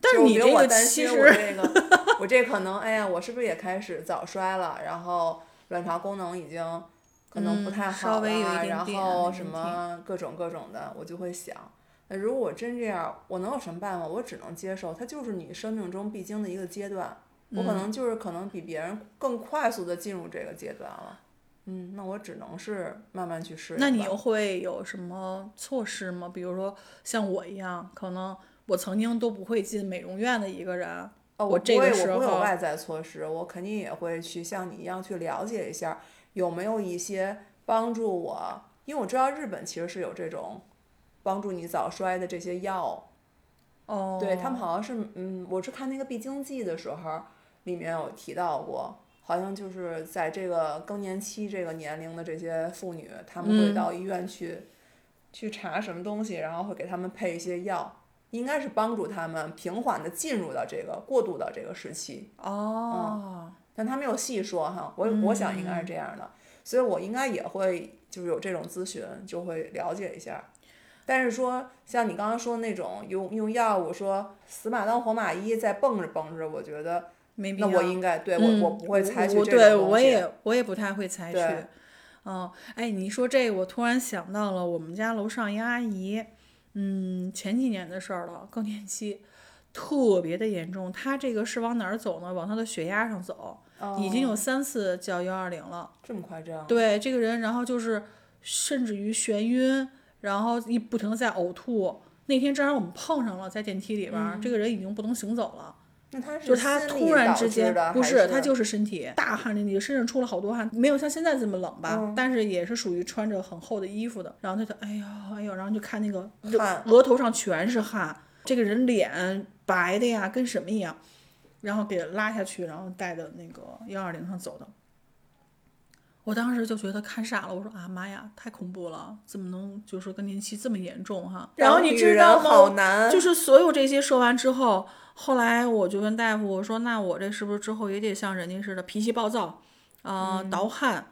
S1: 但是你这个
S2: 担心
S1: 其实
S2: 我这个，我这可能，哎呀，我是不是也开始早衰了？然后卵巢功能已经可能不
S1: 嗯
S2: 太好了，然后什么各种各种的，我就会想，那如果我真这样，我能有什么办法？我只能接受，它就是你生命中必经的一个阶段。我可能就是可能比别人更快速的进入这个阶段了。嗯，那我只能是慢慢去适应。
S1: 那你又会有什么措施吗？比如说像我一样，可能我曾经都不会进美容院的一个人，
S2: 哦，
S1: 我这个时
S2: 我不会有外在措施，我肯定也会去像你一样去了解一下，有没有一些帮助我，因为我知道日本其实是有这种帮助你早衰的这些药，
S1: 哦，
S2: 对他们好像是，嗯，我是看那个必经记的时候，里面有提到过，好像就是在这个更年期这个年龄的这些妇女，她们会
S1: 嗯
S2: 到医院去，去查什么东西，然后会给他们配一些药。应该是帮助他们平缓的进入到这个过渡到这个时期，
S1: 哦，
S2: 但他没有细说哈，我我想应该是这样的，所以我应该也会就是有这种咨询，就会了解一下。但是说像你刚刚说的那种用用药我说死马当活马医再蹦着蹦着，我觉得
S1: 没必要。
S2: 那我应该对我、
S1: 嗯
S2: 我不会采取这种
S1: 对我也我也不太会采取
S2: 对。
S1: 嗯，哎，你说这个，我突然想到了我们家楼上一阿姨，嗯，前几年的事儿了，更年期特别的严重。她这个是往哪儿走呢？往她的血压上走，已经有三次叫幺二零了。
S2: 这么夸张？
S1: 对这个人，然后就是甚至于眩晕，然后一不停的在呕吐。那天正好我们碰上了，在电梯里边儿，这个人已经不能行走了。
S2: 那他是
S1: 就是他突然之间不是他就是身体大汗淋漓，身上出了好多汗，没有像现在这么冷吧，
S2: 嗯
S1: 但是也是属于穿着很厚的衣服的。然后他就哎呦哎呦，然后就看那个
S2: 汗
S1: 额头上全是汗，这个人脸白的呀，跟什么一样，然后给拉下去，然后带的那个幺二零上走的。我当时就觉得看傻了，我说啊妈呀，太恐怖了，怎么能就是更年期这么严重哈？然后你知道吗？
S2: 好难，
S1: 就是所有这些说完之后，后来我就问大夫，我说那我这是不是之后也得像人家似的脾气暴躁，呃，盗汗，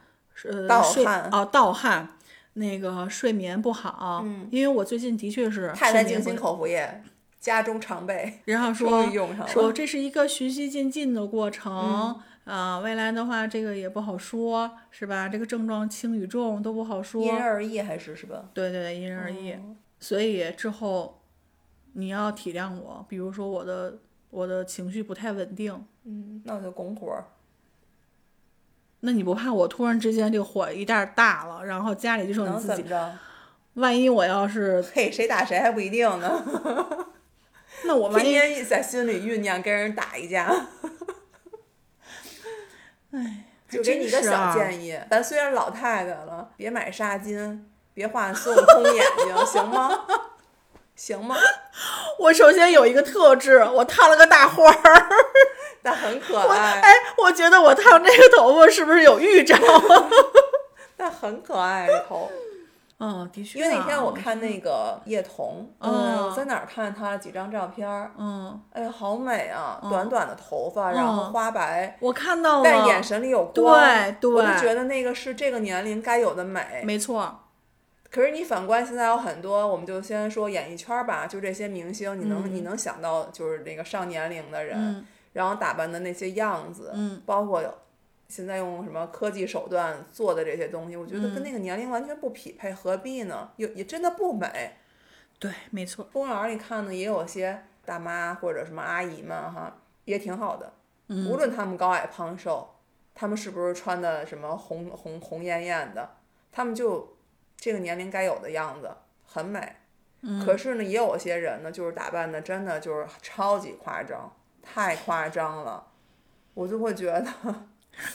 S1: 呃，
S2: 盗
S1: 睡
S2: 汗
S1: 啊、盗汗，那个睡眠不好，因为我最近的确是
S2: 太太静心
S1: 睡眠不
S2: 口服液，家中常备，
S1: 然后说。说这是一个循序渐进的过程。啊、未来的话，这个也不好说，是吧？这个症状轻与重都不好说。
S2: 因人而异还是是吧？
S1: 对对对，因人而异。
S2: 哦
S1: 所以之后你要体谅我，比如说我的我的情绪不太稳定，
S2: 嗯，那我就拱火儿。
S1: 那你不怕我突然之间这个火一袋大了，然后家里就剩你自己？万一我要是，
S2: 嘿，谁打谁还不一定呢。
S1: 那我万
S2: 天
S1: 一
S2: 天在心里酝酿跟人打一架。
S1: 哎，
S2: 就给你一个小。建议，咱虽然老太太了，别买纱巾，别画孙悟空眼睛，行吗？行吗？
S1: 我首先有一个特质，我烫了个大花儿。
S2: 但很可爱，
S1: 哎，我觉得我烫这个头发是不是有预兆？
S2: 但很可爱，这头。
S1: 嗯，的确、
S2: 因为那天我看那个叶童，
S1: 嗯
S2: 我在哪儿看她几张照片儿？
S1: 嗯，
S2: 哎呀，好美啊！短短的头发，然后花白，
S1: 我看到了，
S2: 但眼神里有光，
S1: 对对，
S2: 我就觉得那个是这个年龄该有的美。
S1: 没错。
S2: 可是你反观现在有很多，我们就先说演艺圈吧，就这些明星，你能、
S1: 嗯
S2: 你能想到就是那个上年龄的人，
S1: 嗯
S2: 然后打扮的那些样子，
S1: 嗯
S2: 包括现在用什么科技手段做的这些东西，我觉得
S1: 嗯
S2: 跟那个年龄完全不匹配，何必呢？也也真的不美。
S1: 对，没错。
S2: 公园里看呢，也有些大妈或者什么阿姨们哈，也挺好的。
S1: 嗯
S2: 无论她们高矮胖瘦，她们是不是穿的什么红红红艳艳的，她们就这个年龄该有的样子，很美。
S1: 嗯
S2: 可是呢，也有些人呢，就是打扮的真的就是超级夸张，太夸张了，我就会觉得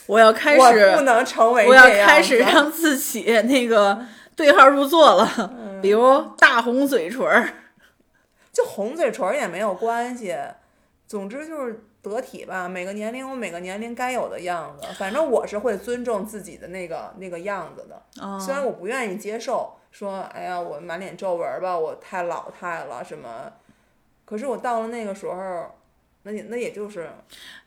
S1: 我要开
S2: 我不
S1: 始，
S2: 能成为
S1: 我要开始让自己那个对号入座了，
S2: 嗯
S1: 比如大红嘴唇儿。
S2: 就红嘴唇儿也没有关系，总之就是得体吧。每个年龄我每个年龄该有的样子，反正我是会尊重自己的那个那个样子的。
S1: 哦
S2: 虽然我不愿意接受说，哎呀，我满脸皱纹儿吧，我太老态了什么，可是我到了那个时候，那也那也就是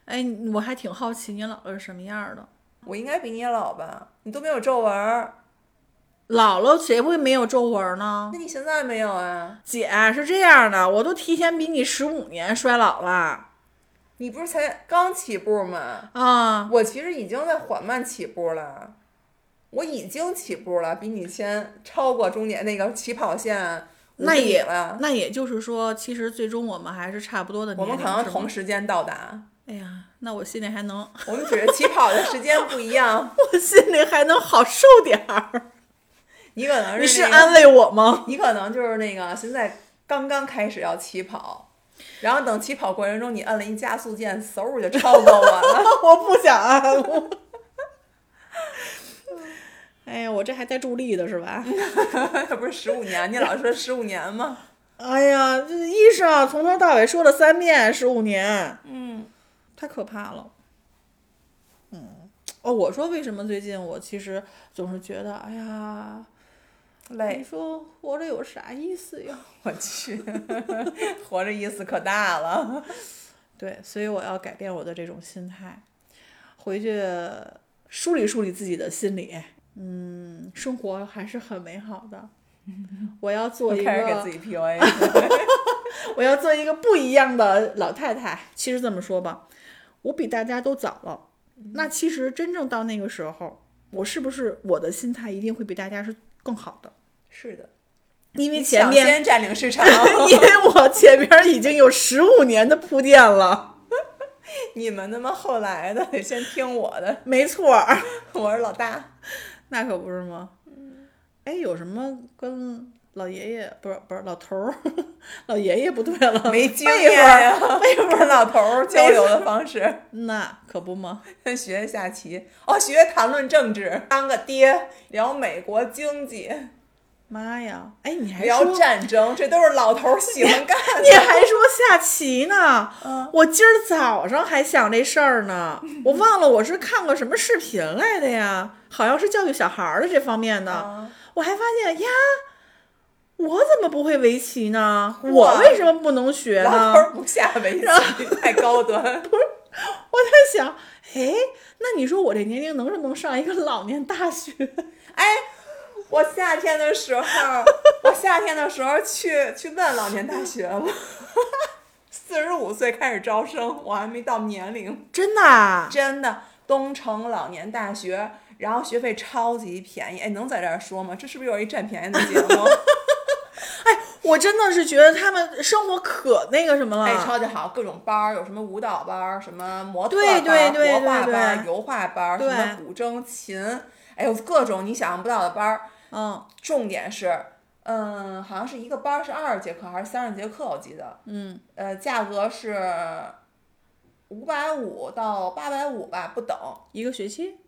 S1: 哎，我还挺好奇你姥姥是什么样儿的。
S2: 我应该比你也老吧？你都没有皱纹儿，
S1: 姥姥谁会没有皱纹儿呢？
S2: 那你现在没有啊？
S1: 姐是这样的，我都提前比你十五年衰老了
S2: 你不是才刚起步吗？
S1: 啊！
S2: 我其实已经在缓慢起步了，我已经起步了，比你先超过终点那个起跑线
S1: 那也
S2: 了。
S1: 那也就是说，其实最终我们还是差不多的
S2: 我
S1: 年龄。
S2: 们可能同时间到达，
S1: 哎呀，那我心里还能，
S2: 我们只是起跑的时间不一样。
S1: 我心里还能好受点儿。
S2: 你可能
S1: 你是
S2: 那个
S1: 安慰我吗？
S2: 你可能就是那个现在刚刚开始要起跑，然后等起跑过程中你按了一加速键，嗖就超过我了。
S1: 我不想安慰。哎呀，我这还带助力的是吧？
S2: 这不是十五年？你老说十五年吗？
S1: 哎呀，这医生从头到尾说了三遍十五年，
S2: 嗯，
S1: 太可怕了。嗯，哦，我说为什么最近我其实总是觉得，哎呀，累你
S2: 累，
S1: 说活着有啥意思呀？
S2: 我去，活着意思可大了。
S1: 对，所以我要改变我的这种心态，回去梳理梳理自己的心理。嗯，生活还是很美好的。我要做一个
S2: 开始给自，己 PUA。
S1: 我要做一个不一样的老太太。其实这么说吧，我比大家都早了。那其实真正到那个时候，我是不是我的心态一定会比大家是更好的？
S2: 是的，
S1: 因为前面，
S2: 先占领市场，
S1: 因为我前面已经有十五年的铺垫了。
S2: 你们他妈后来的得先听我的，
S1: 没错。
S2: 我是老大。
S1: 那可不是吗？哎，有什么跟老爷爷不是不是老头儿，老爷爷不对了，
S2: 没经
S1: 辈
S2: 验
S1: 分儿
S2: 呀，跟老头儿交流的方式，
S1: 那可不吗？
S2: 学下棋，哦，学谈论政治，当个爹，聊美国经济，
S1: 妈呀！哎，你还
S2: 聊战争，这都是老头儿喜欢干的
S1: 你
S2: 的。
S1: 还说下棋呢？
S2: 嗯
S1: 我今儿早上还想这事儿呢，我忘了我是看过什么视频来的呀，好像是教育小孩儿的这方面的。
S2: 啊
S1: 我还发现呀，我怎么不会围棋呢？我为什么不能学呢？
S2: 老头儿不下围棋，太高端。
S1: 不是我在想，哎，那你说我这年龄能不能上一个老年大学？
S2: 哎，我夏天的时候，我夏天的时候去去问老年大学了，四十五岁开始招生，我还没到年龄，
S1: 真的啊？
S2: 真的，东城老年大学，然后学费超级便宜，哎，能在这儿说吗？这是不是又一占便宜的节目？
S1: 我真的是觉得他们生活可那个什么了。
S2: 哎，超级好，各种班儿，有什么舞蹈班儿，什么模特
S1: 对
S2: 班儿、
S1: 对对
S2: 国画班儿、油画班儿，什么古筝、琴，哎呦，各种你想象不到的班儿。
S1: 嗯
S2: 重点是，嗯，好像是一个班儿是二十节课还是三十节课，我记得。
S1: 嗯，
S2: 呃，价格是五百五到八百五吧，不等。
S1: 一个学期。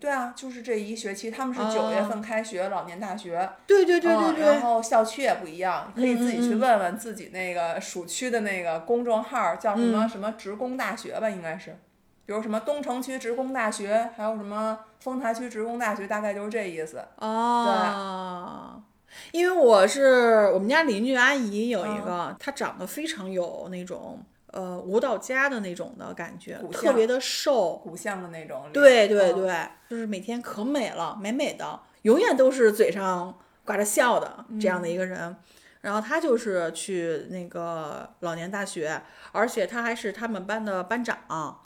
S2: 对啊，就是这一学期，他们是九月份开学，老年大学。
S1: 对对对对
S2: 嗯，
S1: 对，
S2: 然后校区也不一样，可以自己去问问自己那个属区的那个公众号叫什
S1: 嗯。
S2: 么、什么职工大学吧，应该是，比如什么东城区职工大学，还有什么丰台区职工大学，大概就是这意思。
S1: 哦，因为我是我们家邻居阿姨有
S2: 嗯。
S1: 一个，她长得非常有那种呃舞蹈家的那种的感觉，特别的瘦。
S2: 骨相的那种脸。
S1: 对对
S2: 嗯
S1: 对，就是每天可美了，美美的，永远都是嘴上挂着笑的这样的一个人。然后他就是去那个老年大学，而且他还是他们班的班长。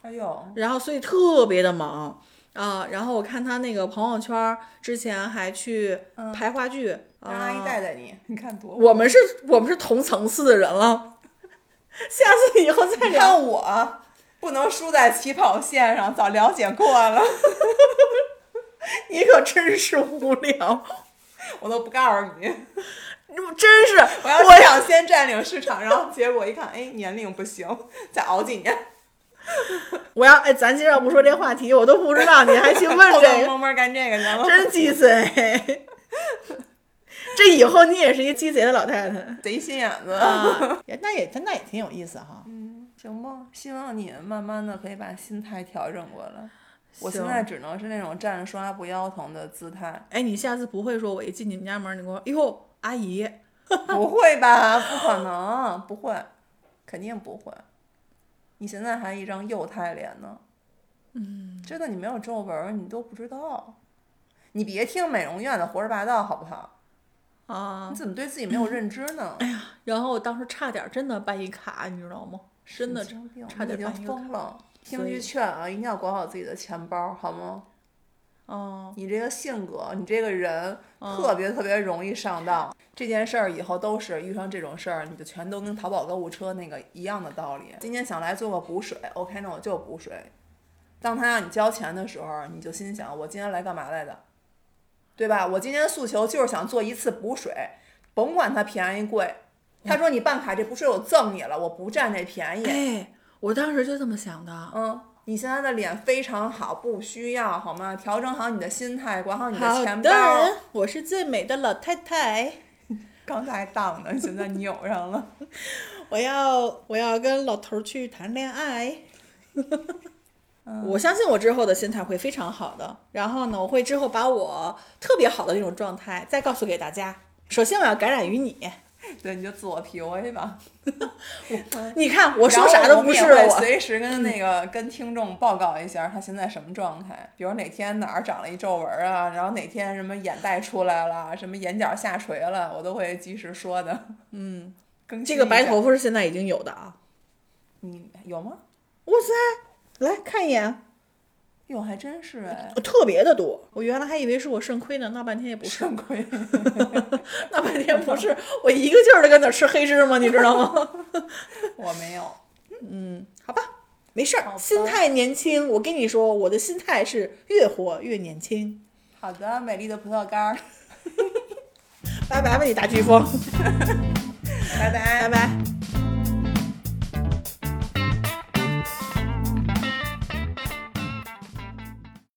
S2: 哎呦，
S1: 然后所以特别的忙啊。然后我看他那个朋友圈，之前还去排话剧，
S2: 让阿姨
S1: 啊
S2: 带带你，你看多。
S1: 我们是我们是同层次的人了，下次以后再
S2: 你
S1: 聊。
S2: 看我不能输在起跑线上，早了解过了，
S1: 你可真是无聊，
S2: 我都不告诉你。
S1: 真是
S2: 我要想先占领市场，然后结果一看，哎，年龄不行，再熬几年，
S1: 我要哎，咱今儿要不说这话题，我都不知道你还去问这个，
S2: 摸摸干这个去了。
S1: 真鸡贼。这以后你也是一鸡贼的老太太
S2: 贼心眼子。
S1: 啊！也那也那也挺有意思哈。
S2: 嗯行吧，希望你慢慢的可以把心态调整过来。我现在只能是那种站着说话不腰疼的姿态。
S1: 哎，你下次不会说我一进你们家门儿，你给我，哟，阿姨，
S2: 不会吧？不可能，不会，肯定不会。你现在还一张幼态脸呢。嗯。真的，你没有皱纹儿，你都不知道。你别听美容院的胡说八道，好不好？
S1: 啊
S2: 你，怎么对自己没有认知呢？
S1: 哎呀然后我当时差点真的办一卡，你知道吗？真的差点办一个卡。
S2: 疯了。听句劝啊，一定要管好自己的钱包，好吗？
S1: 哦，
S2: 你这个性格，你这个人
S1: 嗯
S2: 特别特别容易上当。这件事儿以后都是遇上这种事儿，你就全都跟淘宝购物车那个一样的道理。今天想来做个补水，OK，那我就补水。当他让你交钱的时候，你就心想：我今天来干嘛来的？对吧？我今天诉求就是想做一次补水，甭管它便宜贵。他说你办卡这补水我赠你了，我不占这便宜。
S1: 哎，我当时就这么想的。
S2: 嗯，你现在的脸非常好，不需要好吗？调整好你的心态，管好你
S1: 的
S2: 钱包。
S1: 的，我是最美的老太太。
S2: 刚才还荡呢，现在扭上了。
S1: 我要我要跟老头儿去谈恋爱。我相信我之后的心态会非常好的。然后呢，我会之后把我特别好的那种状态再告诉给大家。首先，我要感染于你。
S2: 对，你就自 我 PUA 吧。
S1: 你看，我说啥都不是我。
S2: 随时跟 那个跟听众报告一下他现在什么状态，比如哪天哪儿长了一皱纹啊，然后哪天什么眼袋出来了，什么眼角下垂了，我都会及时说的。嗯，更
S1: 这个白头发是现在已经有的啊！
S2: 你有吗？
S1: 哇塞，来看一眼，
S2: 哟，还真是哎，
S1: 特别的多。我原来还以为是我肾亏呢，闹半天也不是，
S2: 肾亏。
S1: 闹半天不是，我一个劲儿的跟那儿吃黑芝麻，你知道吗？
S2: 我没有。
S1: 嗯好吧，没事儿，心态年轻。我跟你说，我的心态是越活越年轻。
S2: 好的，美丽的葡萄干儿，
S1: 拜拜吧，你大飓风，
S2: 拜拜
S1: 拜拜。